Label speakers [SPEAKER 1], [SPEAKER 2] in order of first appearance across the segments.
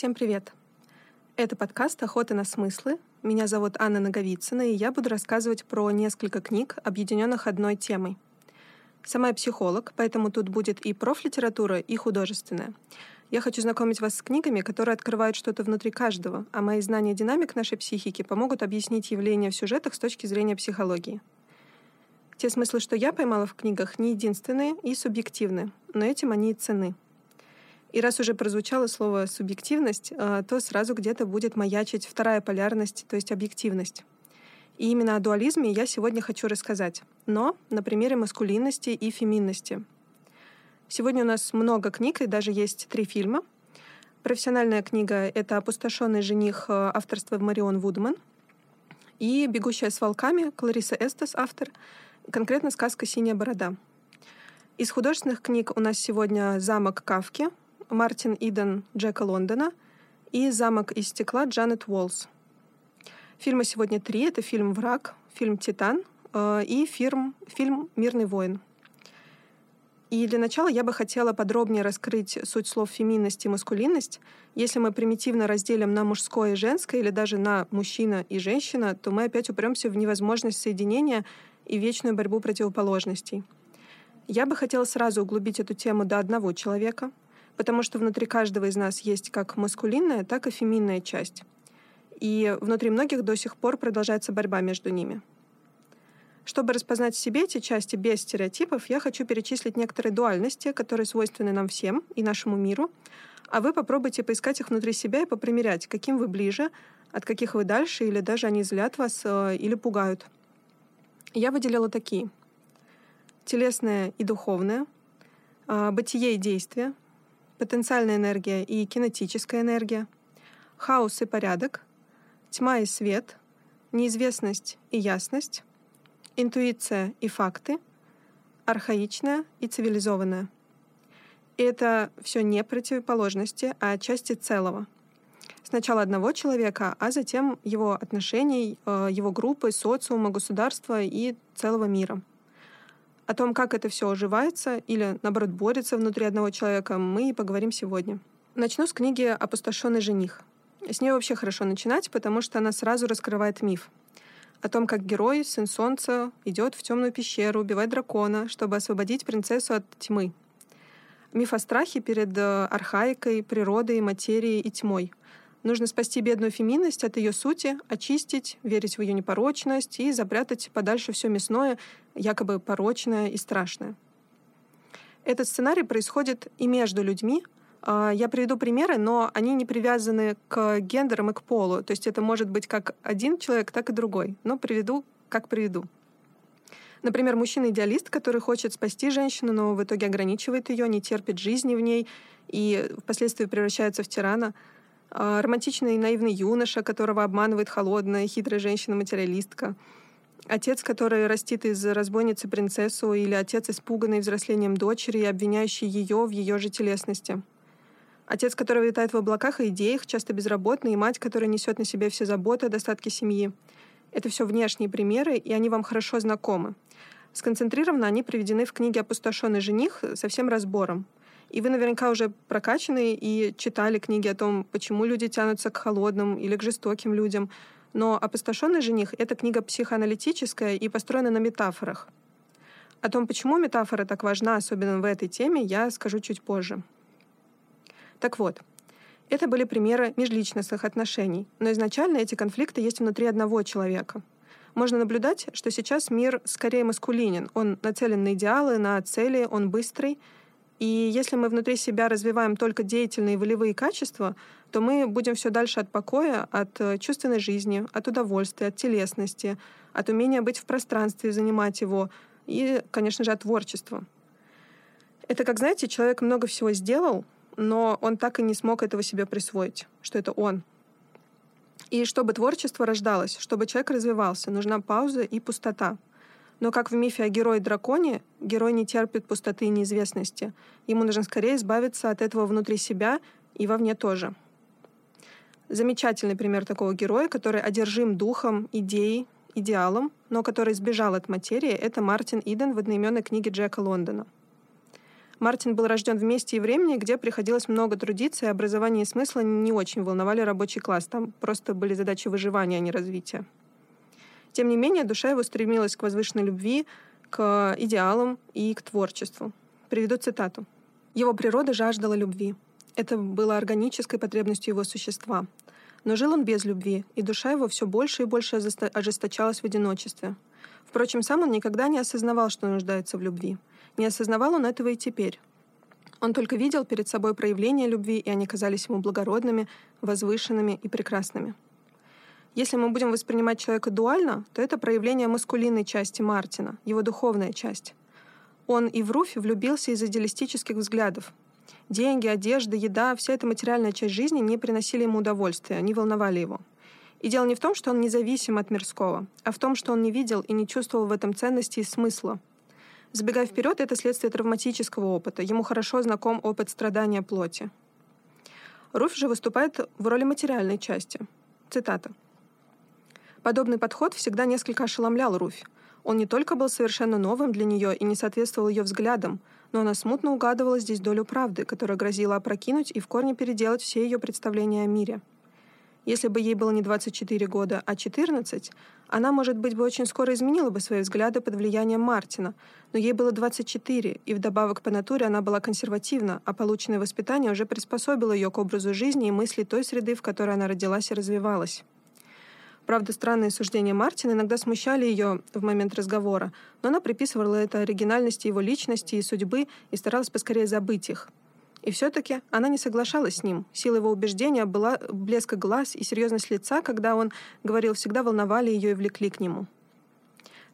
[SPEAKER 1] Всем привет! Это подкаст «Охота на смыслы». Меня зовут Анна Наговицына, и я буду рассказывать про несколько книг, объединенных одной темой. Сама я психолог, поэтому тут будет и профлитература, и художественная. Я хочу знакомить вас с книгами, которые открывают что-то внутри каждого, а мои знания динамик нашей психики помогут объяснить явления в сюжетах с точки зрения психологии. Те смыслы, что я поймала в книгах, не единственные и субъективны, но этим они и цены — и раз уже прозвучало слово «субъективность», э, то сразу где-то будет маячить вторая полярность, то есть объективность. И именно о дуализме я сегодня хочу рассказать, но на примере маскулинности и феминности. Сегодня у нас много книг, и даже есть три фильма. Профессиональная книга — это «Опустошенный жених» э, авторства Марион Вудман. И «Бегущая с волками» Клариса Эстес, автор. Конкретно сказка «Синяя борода». Из художественных книг у нас сегодня «Замок Кавки», Мартин Иден Джека Лондона и «Замок из стекла» Джанет Уолс. Фильмы сегодня три. Это фильм «Враг», фильм «Титан» э, и фильм, фильм «Мирный воин». И для начала я бы хотела подробнее раскрыть суть слов «феминность» и «маскулинность». Если мы примитивно разделим на мужское и женское или даже на мужчина и женщина, то мы опять упремся в невозможность соединения и вечную борьбу противоположностей. Я бы хотела сразу углубить эту тему до одного человека — потому что внутри каждого из нас есть как маскулинная, так и феминная часть. И внутри многих до сих пор продолжается борьба между ними. Чтобы распознать в себе эти части без стереотипов, я хочу перечислить некоторые дуальности, которые свойственны нам всем и нашему миру, а вы попробуйте поискать их внутри себя и попримерять, каким вы ближе, от каких вы дальше, или даже они злят вас э, или пугают. Я выделила такие. Телесное и духовное, э, бытие и действие, потенциальная энергия и кинетическая энергия, хаос и порядок, тьма и свет, неизвестность и ясность, интуиция и факты, архаичная и цивилизованная. И это все не противоположности, а части целого. Сначала одного человека, а затем его отношений, э, его группы, социума, государства и целого мира — о том, как это все оживается или, наоборот, борется внутри одного человека, мы и поговорим сегодня. Начну с книги «Опустошенный жених». С нее вообще хорошо начинать, потому что она сразу раскрывает миф о том, как герой, сын солнца, идет в темную пещеру, убивает дракона, чтобы освободить принцессу от тьмы. Миф о страхе перед э, архаикой, природой, материей и тьмой. Нужно спасти бедную феминность от ее сути, очистить, верить в ее непорочность и запрятать подальше все мясное, якобы порочное и страшное. Этот сценарий происходит и между людьми. А, я приведу примеры, но они не привязаны к гендерам и к полу. То есть это может быть как один человек, так и другой. Но приведу, как приведу. Например, мужчина-идеалист, который хочет спасти женщину, но в итоге ограничивает ее, не терпит жизни в ней и впоследствии превращается в тирана — а, романтичный и наивный юноша, которого обманывает холодная, хитрая женщина-материалистка, отец, который растит из разбойницы принцессу, или отец, испуганный взрослением дочери и обвиняющий ее в ее же телесности. Отец, который витает в облаках и идеях, часто безработный, и мать, которая несет на себе все заботы о достатке семьи. Это все внешние примеры, и они вам хорошо знакомы. Сконцентрированно они приведены в книге «Опустошенный жених» со всем разбором — и вы наверняка уже прокачаны и читали книги о том, почему люди тянутся к холодным или к жестоким людям. Но «Опустошенный жених» — это книга психоаналитическая и построена на метафорах. О том, почему метафора так важна, особенно в этой теме, я скажу чуть позже. Так вот, это были примеры межличностных отношений, но изначально эти конфликты есть внутри одного человека. Можно наблюдать, что сейчас мир скорее маскулинен. Он нацелен на идеалы, на цели, он быстрый — и если мы внутри себя развиваем только деятельные волевые качества, то мы будем все дальше от покоя, от э, чувственной жизни, от удовольствия, от телесности, от умения быть в пространстве, занимать его и, конечно же, от творчества. Это, как знаете, человек много всего сделал, но он так и не смог этого себе присвоить, что это он. И чтобы творчество рождалось, чтобы человек развивался, нужна пауза и пустота — но как в мифе о герое-драконе, герой не терпит пустоты и неизвестности. Ему нужно скорее избавиться от этого внутри себя и вовне тоже. Замечательный пример такого героя, который одержим духом, идеей, идеалом, но который сбежал от материи, это Мартин Иден в одноименной книге Джека Лондона. Мартин был рожден в месте и времени, где приходилось много трудиться, и образование и смысла не очень волновали рабочий класс. Там просто были задачи выживания, а не развития. Тем не менее, душа его стремилась к возвышенной любви, к идеалам и к творчеству. Приведу цитату. Его природа жаждала любви. Это было органической потребностью его существа. Но жил он без любви, и душа его все больше и больше ожесточалась в одиночестве. Впрочем, сам он никогда не осознавал, что нуждается в любви. Не осознавал он этого и теперь. Он только видел перед собой проявления любви, и они казались ему благородными, возвышенными и прекрасными. Если мы будем воспринимать человека дуально, то это проявление маскулинной части Мартина, его духовная часть. Он и в Руфе влюбился из идеалистических взглядов. Деньги, одежда, еда, вся эта материальная часть жизни не приносили ему удовольствия, они волновали его. И дело не в том, что он независим от мирского, а в том, что он не видел и не чувствовал в этом ценности и смысла. Забегая вперед, это следствие травматического опыта. Ему хорошо знаком опыт страдания плоти. Руф же выступает в роли материальной части. Цитата. Подобный подход всегда несколько ошеломлял Руфь. Он не только был совершенно новым для нее и не соответствовал ее взглядам, но она смутно угадывала здесь долю правды, которая грозила опрокинуть и в корне переделать все ее представления о мире. Если бы ей было не 24 года, а 14, она, может быть, бы очень скоро изменила бы свои взгляды под влиянием Мартина, но ей было 24, и вдобавок по натуре она была консервативна, а полученное воспитание уже приспособило ее к образу жизни и мысли той среды, в которой она родилась и развивалась. Правда, странные суждения Мартина иногда смущали ее в момент разговора, но она приписывала это оригинальности его личности и судьбы и старалась поскорее забыть их. И все-таки она не соглашалась с ним. Сила его убеждения была блеска глаз и серьезность лица, когда он говорил, всегда волновали ее и влекли к нему.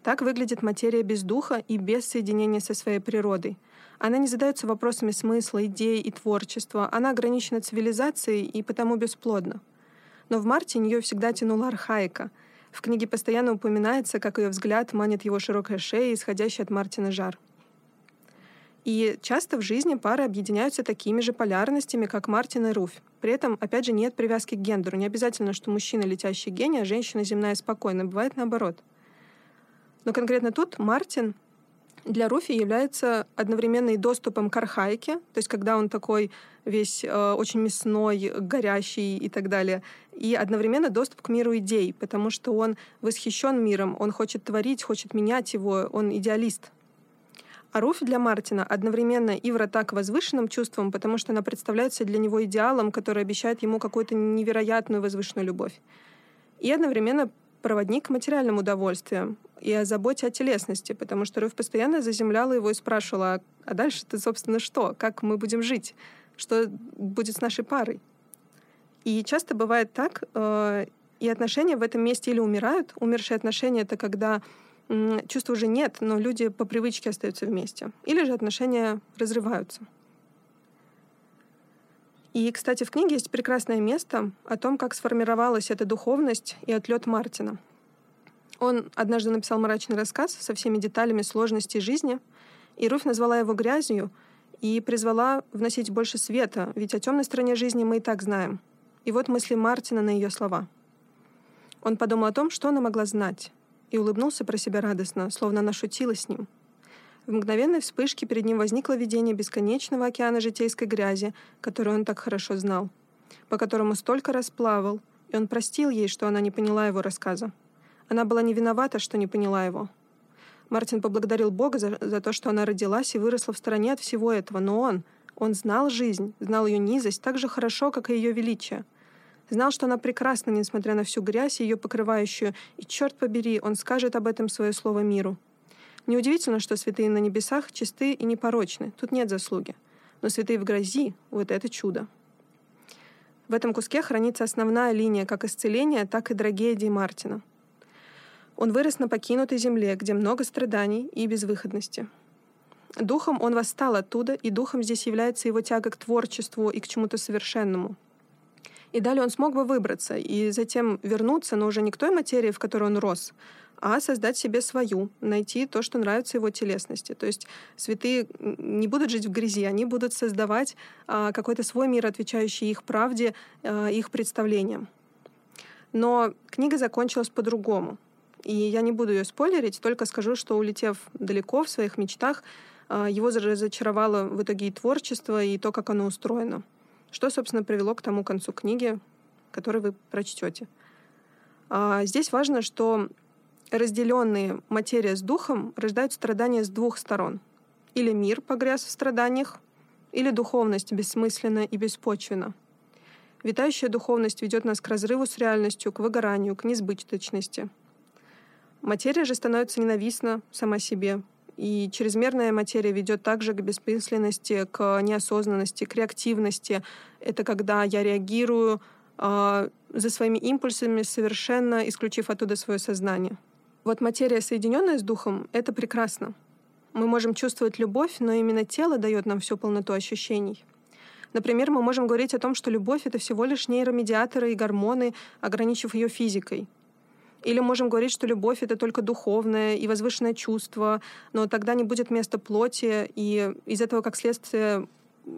[SPEAKER 1] Так выглядит материя без духа и без соединения со своей природой. Она не задается вопросами смысла, идей и творчества. Она ограничена цивилизацией и потому бесплодна. Но в марте нее всегда тянула архаика. В книге постоянно упоминается, как ее взгляд манит его широкая шея, исходящий от Мартина жар. И часто в жизни пары объединяются такими же полярностями, как Мартин и Руфь. При этом, опять же, нет привязки к гендеру. Не обязательно, что мужчина летящий гений, а женщина земная и спокойная. Бывает наоборот. Но конкретно тут Мартин для Руфи является одновременно и доступом к архаике, то есть когда он такой весь э, очень мясной, горящий и так далее, и одновременно доступ к миру идей, потому что он восхищен миром, он хочет творить, хочет менять его, он идеалист. А Руфь для Мартина одновременно и врата к возвышенным чувствам, потому что она представляется для него идеалом, который обещает ему какую-то невероятную возвышенную любовь. И одновременно проводник к материальным удовольствиям и о заботе о телесности, потому что Руфь постоянно заземляла его и спрашивала, а, дальше ты, собственно, что? Как мы будем жить? Что будет с нашей парой? И часто бывает так, э, и отношения в этом месте или умирают. Умершие отношения — это когда чувства уже нет, но люди по привычке остаются вместе. Или же отношения разрываются. И, кстати, в книге есть прекрасное место о том, как сформировалась эта духовность и отлет Мартина. Он однажды написал мрачный рассказ со всеми деталями сложностей жизни, и Руфь назвала его грязью и призвала вносить больше света, ведь о темной стороне жизни мы и так знаем. И вот мысли Мартина на ее слова. Он подумал о том, что она могла знать, и улыбнулся про себя радостно, словно она шутила с ним. В мгновенной вспышке перед ним возникло видение бесконечного океана житейской грязи, которую он так хорошо знал, по которому столько расплавал, и он простил ей, что она не поняла его рассказа. Она была не виновата, что не поняла его. Мартин поблагодарил Бога за, за то, что она родилась и выросла в стороне от всего этого, но он, он знал жизнь, знал ее низость так же хорошо, как и ее величие. Знал, что она прекрасна, несмотря на всю грязь, ее покрывающую, и, черт побери, он скажет об этом свое слово миру. Неудивительно, что святые на небесах чисты и непорочны, тут нет заслуги. Но святые в грязи — вот это чудо. В этом куске хранится основная линия как исцеления, так и трагедии Мартина — он вырос на покинутой земле, где много страданий и безвыходности. Духом он восстал оттуда, и духом здесь является его тяга к творчеству и к чему-то совершенному. И далее он смог бы выбраться и затем вернуться, но уже не к той материи, в которой он рос, а создать себе свою, найти то, что нравится его телесности. То есть святые не будут жить в грязи, они будут создавать а, какой-то свой мир, отвечающий их правде, а, их представлениям. Но книга закончилась по-другому. И я не буду ее спойлерить, только скажу, что улетев далеко в своих мечтах, а, его разочаровало в итоге и творчество, и то, как оно устроено. Что, собственно, привело к тому концу книги, который вы прочтете. А, здесь важно, что разделенные материя с духом рождают страдания с двух сторон. Или мир погряз в страданиях, или духовность бессмысленна и беспочвена. Витающая духовность ведет нас к разрыву с реальностью, к выгоранию, к несбыточности. Материя же становится ненавистна сама себе, и чрезмерная материя ведет также к бессмысленности, к неосознанности, к реактивности. Это когда я реагирую э, за своими импульсами, совершенно исключив оттуда свое сознание. Вот материя, соединенная с духом, это прекрасно. Мы можем чувствовать любовь, но именно тело дает нам всю полноту ощущений. Например, мы можем говорить о том, что любовь — это всего лишь нейромедиаторы и гормоны, ограничив ее физикой. Или можем говорить, что любовь — это только духовное и возвышенное чувство, но тогда не будет места плоти, и из этого, как следствие,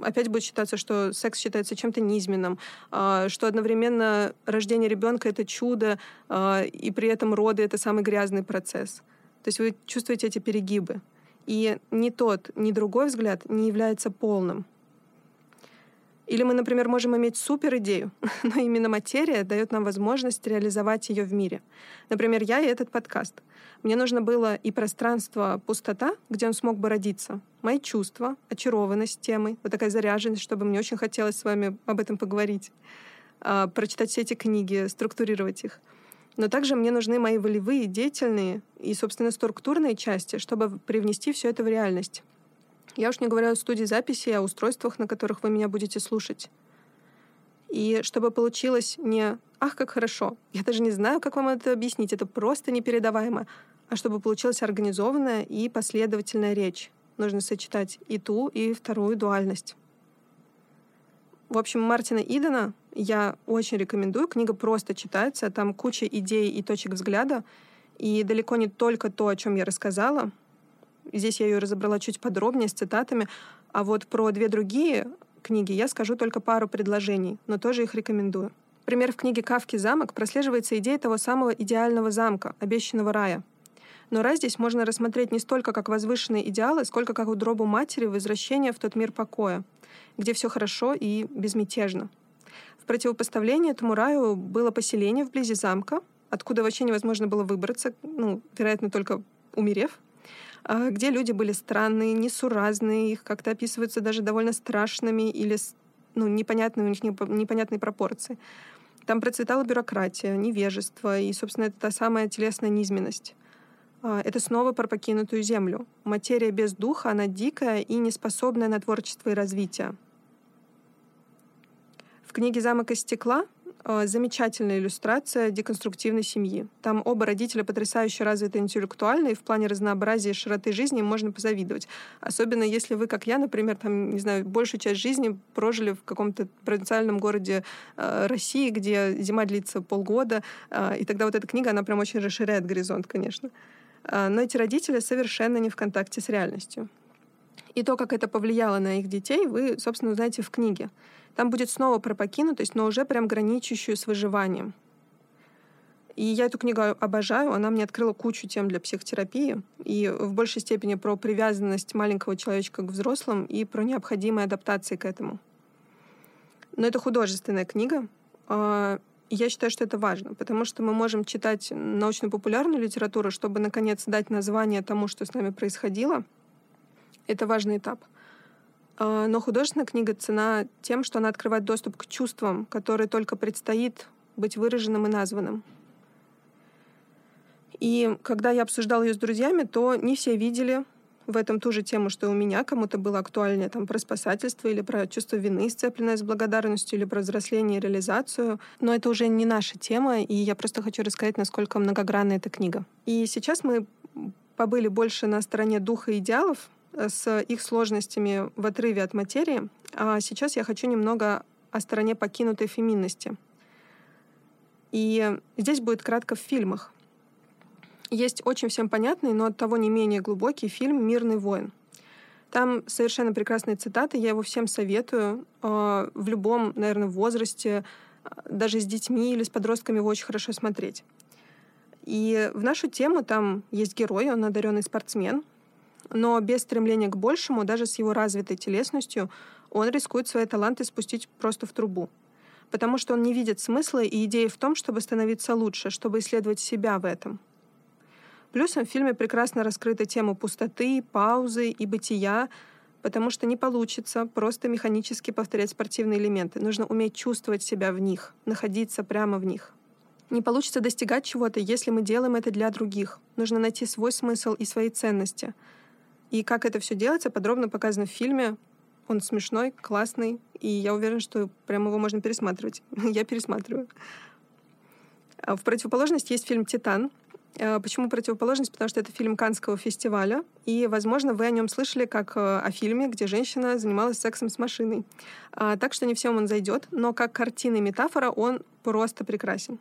[SPEAKER 1] опять будет считаться, что секс считается чем-то низменным, а, что одновременно рождение ребенка — это чудо, а, и при этом роды — это самый грязный процесс. То есть вы чувствуете эти перегибы. И ни тот, ни другой взгляд не является полным. Или мы, например, можем иметь супер идею, но именно материя дает нам возможность реализовать ее в мире. Например, я и этот подкаст. Мне нужно было и пространство, пустота, где он смог бы родиться. Мои чувства, очарованность темой, вот такая заряженность, чтобы мне очень хотелось с вами об этом поговорить, а, прочитать все эти книги, структурировать их. Но также мне нужны мои волевые, деятельные и, собственно, структурные части, чтобы привнести все это в реальность. Я уж не говорю о студии записи, о устройствах, на которых вы меня будете слушать. И чтобы получилось не «ах, как хорошо», я даже не знаю, как вам это объяснить, это просто непередаваемо, а чтобы получилась организованная и последовательная речь. Нужно сочетать и ту, и вторую дуальность. В общем, Мартина Идена я очень рекомендую. Книга просто читается, там куча идей и точек взгляда, и далеко не только то, о чем я рассказала — Здесь я ее разобрала чуть подробнее, с цитатами. А вот про две другие книги я скажу только пару предложений, но тоже их рекомендую. Пример в книге Кавки «Замок» прослеживается идея того самого идеального замка, обещанного рая. Но рай здесь можно рассмотреть не столько как возвышенные идеалы, сколько как удробу матери возвращения в тот мир покоя, где все хорошо и безмятежно. В противопоставлении этому раю было поселение вблизи замка, откуда вообще невозможно было выбраться, ну, вероятно, только умерев, где люди были странные, несуразные, их как-то описываются даже довольно страшными или ну, непонятные, у них непонятные пропорции. Там процветала бюрократия, невежество, и, собственно, это та самая телесная низменность. А, это снова про покинутую землю. Материя без духа, она дикая и неспособная на творчество и развитие. В книге «Замок из стекла» замечательная иллюстрация деконструктивной семьи. Там оба родителя потрясающе развиты интеллектуально, и в плане разнообразия и широты жизни можно позавидовать. Особенно если вы, как я, например, там, не знаю, большую часть жизни прожили в каком-то провинциальном городе э, России, где зима длится полгода, э, и тогда вот эта книга, она прям очень расширяет горизонт, конечно. Э, но эти родители совершенно не в контакте с реальностью. И то, как это повлияло на их детей, вы, собственно, узнаете в книге. Там будет снова про покинутость, но уже прям граничащую с выживанием. И я эту книгу обожаю, она мне открыла кучу тем для психотерапии, и в большей степени про привязанность маленького человечка к взрослым и про необходимые адаптации к этому. Но это художественная книга, а, я считаю, что это важно, потому что мы можем читать научно-популярную литературу, чтобы, наконец, дать название тому, что с нами происходило. Это важный этап — но художественная книга цена тем, что она открывает доступ к чувствам, которые только предстоит быть выраженным и названным. И когда я обсуждала ее с друзьями, то не все видели в этом ту же тему, что у меня кому-то было актуальнее там, про спасательство или про чувство вины, сцепленное с благодарностью, или про взросление и реализацию. Но это уже не наша тема, и я просто хочу рассказать, насколько многогранна эта книга. И сейчас мы побыли больше на стороне духа и идеалов, с их сложностями в отрыве от материи. А сейчас я хочу немного о стороне покинутой феминности. И здесь будет кратко в фильмах. Есть очень всем понятный, но от того не менее глубокий фильм «Мирный воин». Там совершенно прекрасные цитаты, я его всем советую. А, в любом, наверное, возрасте, даже с детьми или с подростками его очень хорошо смотреть. И в нашу тему там есть герой, он одаренный спортсмен, Но без стремления к большему, даже с его развитой телесностью, он рискует свои таланты спустить просто в трубу. Потому что он не видит смысла и идеи в том, чтобы становиться лучше, чтобы исследовать себя в этом. Плюсом в фильме прекрасно раскрыта тема пустоты, паузы и бытия, потому что не получится просто механически повторять спортивные элементы. Нужно уметь чувствовать себя в них, находиться прямо в них. Не получится достигать чего-то, если мы делаем это для других. Нужно найти свой смысл и свои ценности. И как это все делается, подробно показано в фильме. Он смешной, классный, и я уверена, что прямо его можно пересматривать. я пересматриваю. А в противоположность есть фильм «Титан», Э, почему противоположность? Потому что это фильм Канского фестиваля, и, возможно, вы о нем слышали как э, о фильме, где женщина занималась сексом с машиной. А, так что не всем он зайдет, но как картина и метафора он просто прекрасен.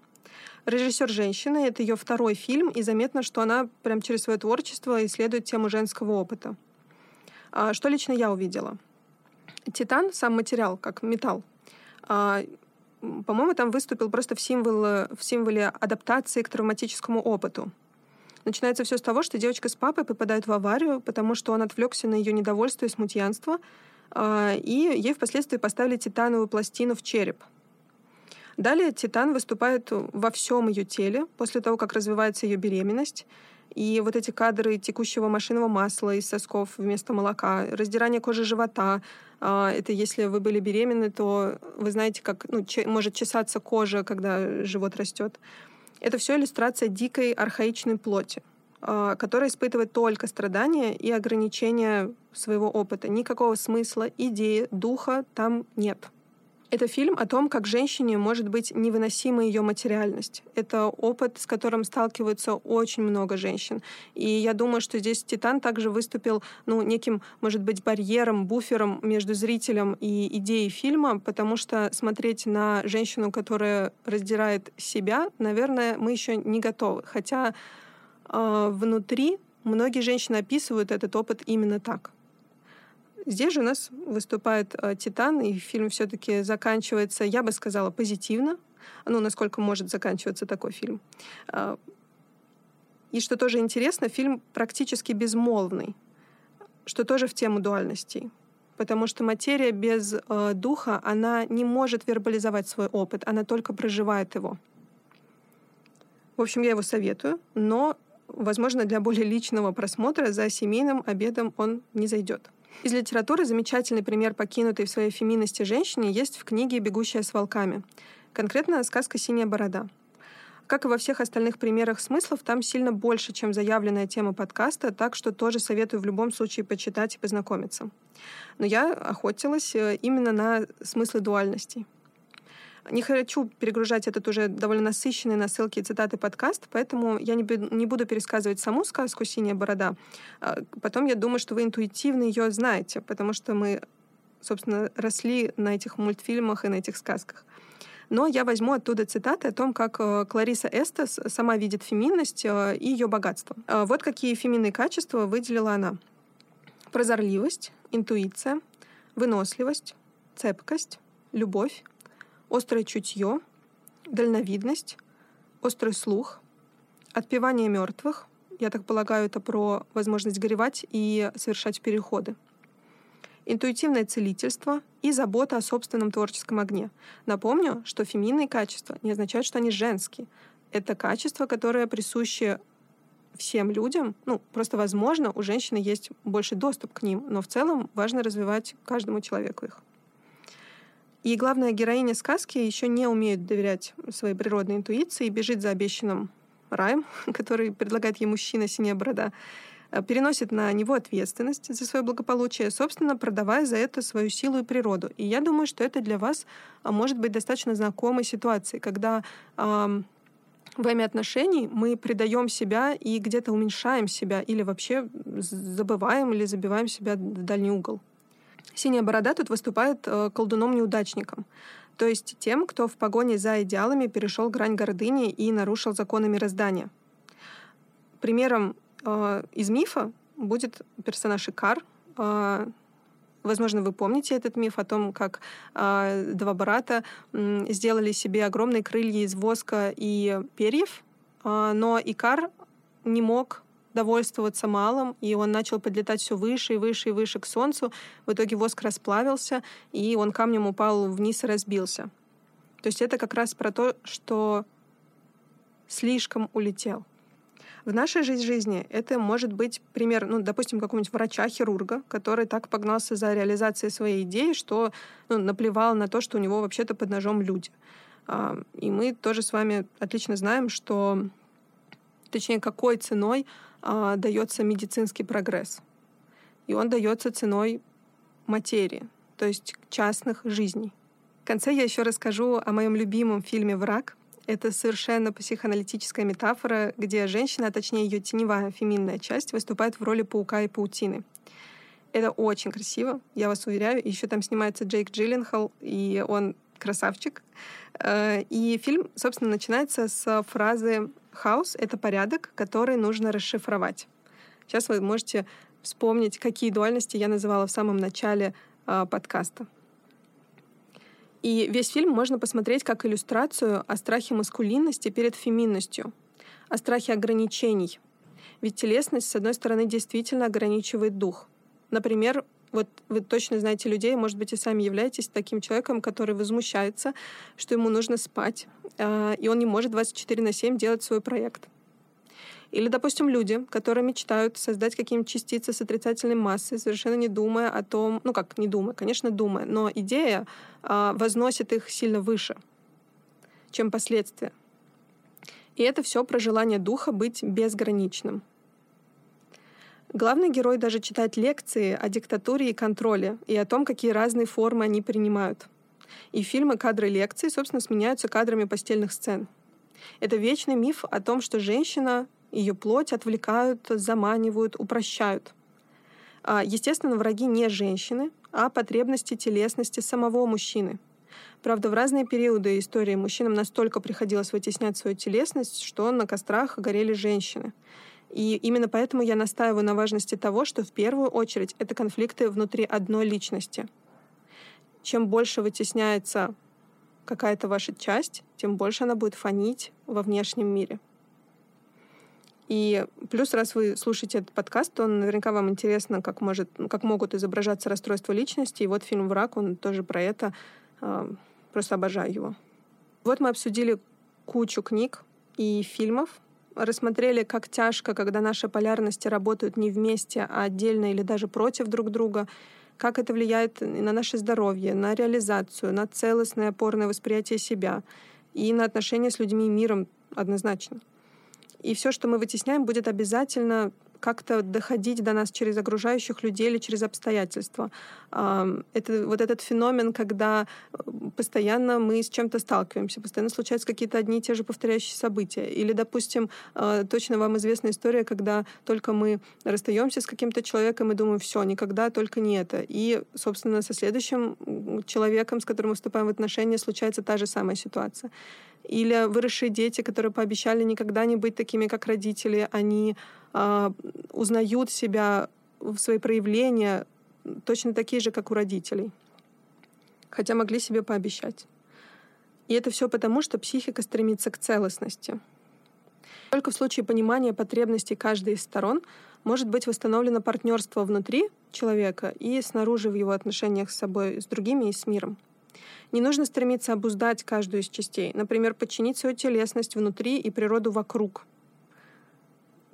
[SPEAKER 1] Режиссер женщина, это ее второй фильм, и заметно, что она прям через свое творчество исследует тему женского опыта. А, что лично я увидела? Титан, сам материал, как металл, а, по-моему, там выступил просто в, символ, в символе адаптации к травматическому опыту. Начинается все с того, что девочка с папой попадают в аварию, потому что он отвлекся на ее недовольство и смутьянство, а, и ей впоследствии поставили титановую пластину в череп. Далее Титан выступает во всем ее теле после того, как развивается ее беременность. И вот эти кадры текущего машинного масла из сосков вместо молока, раздирание кожи живота, а, это если вы были беременны, то вы знаете, как ну, может чесаться кожа, когда живот растет. Это все иллюстрация дикой архаичной плоти, а, которая испытывает только страдания и ограничения своего опыта. Никакого смысла, идеи, духа там нет. Это фильм о том, как женщине может быть невыносима ее материальность. Это опыт, с которым сталкиваются очень много женщин. И я думаю, что здесь «Титан» также выступил ну, неким, может быть, барьером, буфером между зрителем и идеей фильма, потому что смотреть на женщину, которая раздирает себя, наверное, мы еще не готовы. Хотя э, внутри многие женщины описывают этот опыт именно так. Здесь же у нас выступает э, Титан, и фильм все-таки заканчивается, я бы сказала, позитивно. Ну, насколько может заканчиваться такой фильм. А, и что тоже интересно, фильм практически безмолвный, что тоже в тему дуальностей. Потому что материя без э, духа, она не может вербализовать свой опыт, она только проживает его. В общем, я его советую, но, возможно, для более личного просмотра за семейным обедом он не зайдет. Из литературы замечательный пример покинутой в своей феминности женщине есть в книге «Бегущая с волками». Конкретно сказка «Синяя борода». Как и во всех остальных примерах смыслов, там сильно больше, чем заявленная тема подкаста, так что тоже советую в любом случае почитать и познакомиться. Но я охотилась э, именно на смыслы дуальностей. Не хочу перегружать этот уже довольно насыщенный на ссылки и цитаты подкаст, поэтому я не, не буду пересказывать саму сказку «Синяя борода». А, потом я думаю, что вы интуитивно ее знаете, потому что мы, собственно, росли на этих мультфильмах и на этих сказках. Но я возьму оттуда цитаты о том, как э, Клариса Эстес сама видит феминность э, и ее богатство. А, вот какие феминные качества выделила она. Прозорливость, интуиция, выносливость, цепкость, любовь, острое чутье, дальновидность, острый слух, отпевание мертвых. Я так полагаю, это про возможность горевать и совершать переходы. Интуитивное целительство и забота о собственном творческом огне. Напомню, что феминные качества не означают, что они женские. Это качества, которые присущи всем людям. Ну, просто, возможно, у женщины есть больше доступ к ним, но в целом важно развивать каждому человеку их. И главная героиня сказки еще не умеет доверять своей природной интуиции и бежит за обещанным раем, который предлагает ей мужчина синяя э, переносит на него ответственность за свое благополучие, собственно, продавая за это свою силу и природу. И я думаю, что это для вас а, может быть достаточно знакомой ситуацией, когда э, во имя отношений мы предаем себя и где-то уменьшаем себя или вообще забываем или забиваем себя в дальний угол. Синяя борода тут выступает э, колдуном-неудачником, то есть тем, кто в погоне за идеалами перешел грань гордыни и нарушил законы мироздания. Примером э, из мифа будет персонаж Икар. Э, возможно, вы помните этот миф о том, как э, два брата э, сделали себе огромные крылья из воска и перьев, э, но Икар не мог довольствоваться малым, и он начал подлетать все выше и выше и выше к Солнцу. В итоге воск расплавился, и он камнем упал вниз и разбился. То есть это как раз про то, что слишком улетел. В нашей жизни это может быть пример, ну, допустим, какого-нибудь врача-хирурга, который так погнался за реализацией своей идеи, что ну, наплевал на то, что у него вообще-то под ножом люди. А, и мы тоже с вами отлично знаем, что, точнее, какой ценой а, дается медицинский прогресс. И он дается ценой материи, то есть частных жизней. В конце я еще расскажу о моем любимом фильме «Враг», это совершенно психоаналитическая метафора, где женщина, а точнее ее теневая феминная часть, выступает в роли паука и паутины. Это очень красиво, я вас уверяю. Еще там снимается Джейк Джилленхол, и он красавчик. Э, и фильм, собственно, начинается с фразы «хаос — это порядок, который нужно расшифровать». Сейчас вы можете вспомнить, какие дуальности я называла в самом начале э, подкаста. И весь фильм можно посмотреть как иллюстрацию о страхе маскулинности перед феминностью, о страхе ограничений. Ведь телесность, с одной стороны, действительно ограничивает дух. Например, вот вы точно знаете людей, может быть, и сами являетесь таким человеком, который возмущается, что ему нужно спать, а, и он не может 24 на 7 делать свой проект. Или, допустим, люди, которые мечтают создать какие-нибудь частицы с отрицательной массой, совершенно не думая о том, ну как не думая, конечно, думая, но идея э, возносит их сильно выше, чем последствия. И это все про желание духа быть безграничным. Главный герой даже читает лекции о диктатуре и контроле и о том, какие разные формы они принимают. И фильмы, кадры лекций, собственно, сменяются кадрами постельных сцен. Это вечный миф о том, что женщина ее плоть отвлекают, заманивают, упрощают. А, естественно, враги не женщины, а потребности телесности самого мужчины. Правда, в разные периоды истории мужчинам настолько приходилось вытеснять свою телесность, что на кострах горели женщины. И именно поэтому я настаиваю на важности того, что в первую очередь это конфликты внутри одной личности. Чем больше вытесняется какая-то ваша часть, тем больше она будет фонить во внешнем мире. И плюс, раз вы слушаете этот подкаст, то наверняка вам интересно, как, может, как могут изображаться расстройства личности. И вот фильм «Враг», он тоже про это. А, просто обожаю его. Вот мы обсудили кучу книг и фильмов, рассмотрели, как тяжко, когда наши полярности работают не вместе, а отдельно или даже против друг друга, как это влияет на наше здоровье, на реализацию, на целостное опорное восприятие себя и на отношения с людьми и миром однозначно. И все, что мы вытесняем, будет обязательно как-то доходить до нас через окружающих людей или через обстоятельства. Это вот этот феномен, когда э, постоянно мы с чем-то сталкиваемся, постоянно случаются какие-то одни и те же повторяющие события. Или, допустим, э, точно вам известна история, когда только мы расстаемся с каким-то человеком и думаем, все, никогда только не это. И, собственно, со следующим человеком, с которым мы вступаем в отношения, случается та же самая ситуация. Или выросшие дети, которые пообещали никогда не быть такими, как родители, они э, узнают себя в свои проявления точно такие же, как у родителей. Хотя могли себе пообещать. И это все потому, что психика стремится к целостности. Только в случае понимания потребностей каждой из сторон может быть восстановлено партнерство внутри человека и снаружи в его отношениях с собой, с другими и с миром. Не нужно стремиться обуздать каждую из частей. Например, подчинить свою телесность внутри и природу вокруг.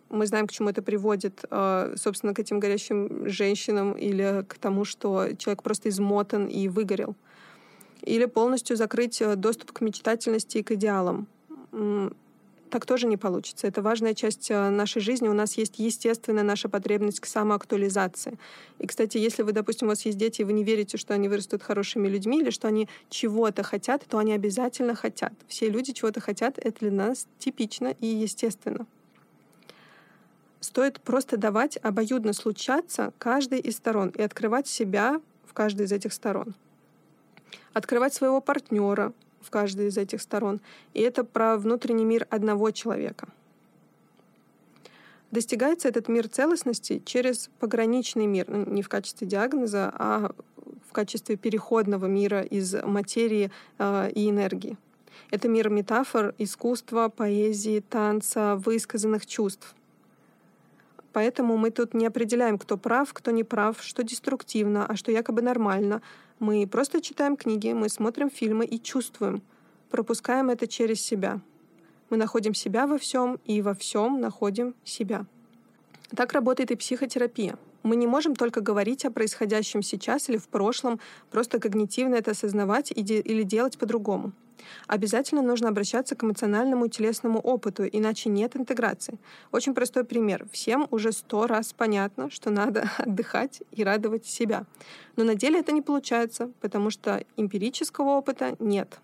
[SPEAKER 1] Мы знаем, к чему это приводит, э, собственно, к этим горящим женщинам или к тому, что человек просто измотан и выгорел. Или полностью закрыть э, доступ к мечтательности и к идеалам так тоже не получится. Это важная часть э, нашей жизни. У нас есть естественная наша потребность к самоактуализации. И, кстати, если вы, допустим, у вас есть дети, и вы не верите, что они вырастут хорошими людьми или что они чего-то хотят, то они обязательно хотят. Все люди чего-то хотят. Это для нас типично и естественно. Стоит просто давать обоюдно случаться каждой из сторон и открывать себя в каждой из этих сторон. Открывать своего партнера, в каждой из этих сторон. И это про внутренний мир одного человека. Достигается этот мир целостности через пограничный мир, ну, не в качестве диагноза, а в качестве переходного мира из материи э, и энергии. Это мир метафор, искусства, поэзии, танца, высказанных чувств. Поэтому мы тут не определяем, кто прав, кто не прав, что деструктивно, а что якобы нормально. Мы просто читаем книги, мы смотрим фильмы и чувствуем, пропускаем это через себя. Мы находим себя во всем и во всем находим себя. Так работает и психотерапия. Мы не можем только говорить о происходящем сейчас или в прошлом, просто когнитивно это осознавать или делать по-другому. Обязательно нужно обращаться к эмоциональному и телесному опыту, иначе нет интеграции. Очень простой пример. Всем уже сто раз понятно, что надо отдыхать и радовать себя. Но на деле это не получается, потому что эмпирического опыта нет.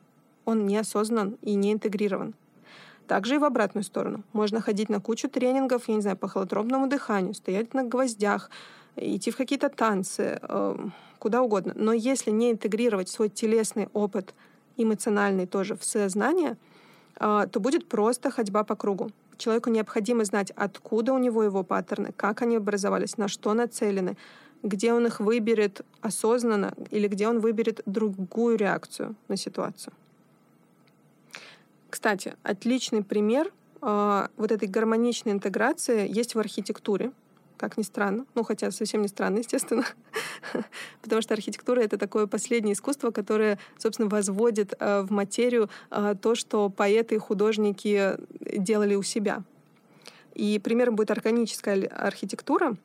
[SPEAKER 1] Он не осознан и не интегрирован. Также и в обратную сторону. Можно ходить на кучу тренингов, я не знаю, по холотропному дыханию, стоять на гвоздях, идти в какие-то танцы, э, куда угодно. Но если не интегрировать свой телесный опыт, эмоциональный тоже в сознание, э, то будет просто ходьба по кругу. Человеку необходимо знать, откуда у него его паттерны, как они образовались, на что нацелены, где он их выберет осознанно или где он выберет другую реакцию на ситуацию. Кстати, отличный пример э, вот этой гармоничной интеграции есть в архитектуре, как ни странно. Ну, хотя совсем не странно, естественно. Потому что архитектура — это такое последнее искусство, которое, собственно, возводит э, в материю э, то, что поэты и художники делали у себя. И примером будет органическая архитектура.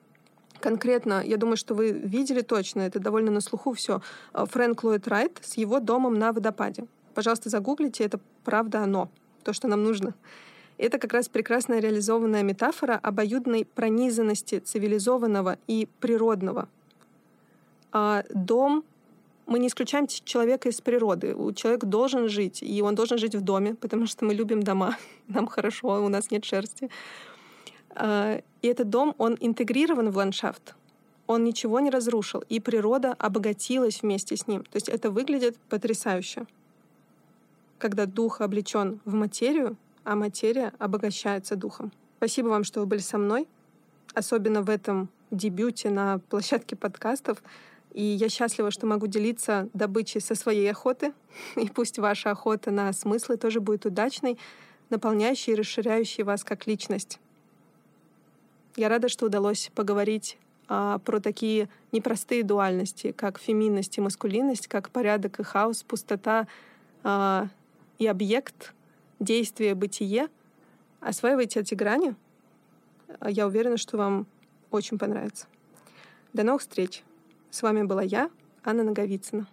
[SPEAKER 1] Конкретно, я думаю, что вы видели точно, это довольно на слуху все. Фрэнк Ллойд Райт с его домом на водопаде. Пожалуйста, загуглите, это правда оно, то, что нам нужно. Это как раз прекрасная реализованная метафора обоюдной пронизанности цивилизованного и природного. А дом мы не исключаем человека из природы. Человек должен жить, и он должен жить в доме, потому что мы любим дома, нам хорошо, у нас нет шерсти. А, и этот дом, он интегрирован в ландшафт, он ничего не разрушил, и природа обогатилась вместе с ним. То есть это выглядит потрясающе когда дух облечен в материю, а материя обогащается духом. Спасибо вам, что вы были со мной, особенно в этом дебюте на площадке подкастов. И я счастлива, что могу делиться добычей со своей охоты. И пусть ваша охота на смыслы тоже будет удачной, наполняющей и расширяющей вас как личность. Я рада, что удалось поговорить а, про такие непростые дуальности, как феминность и маскулинность, как порядок и хаос, пустота, а, и объект, действие, бытие. Осваивайте эти грани. Я уверена, что вам очень понравится. До новых встреч. С вами была я, Анна Наговицына.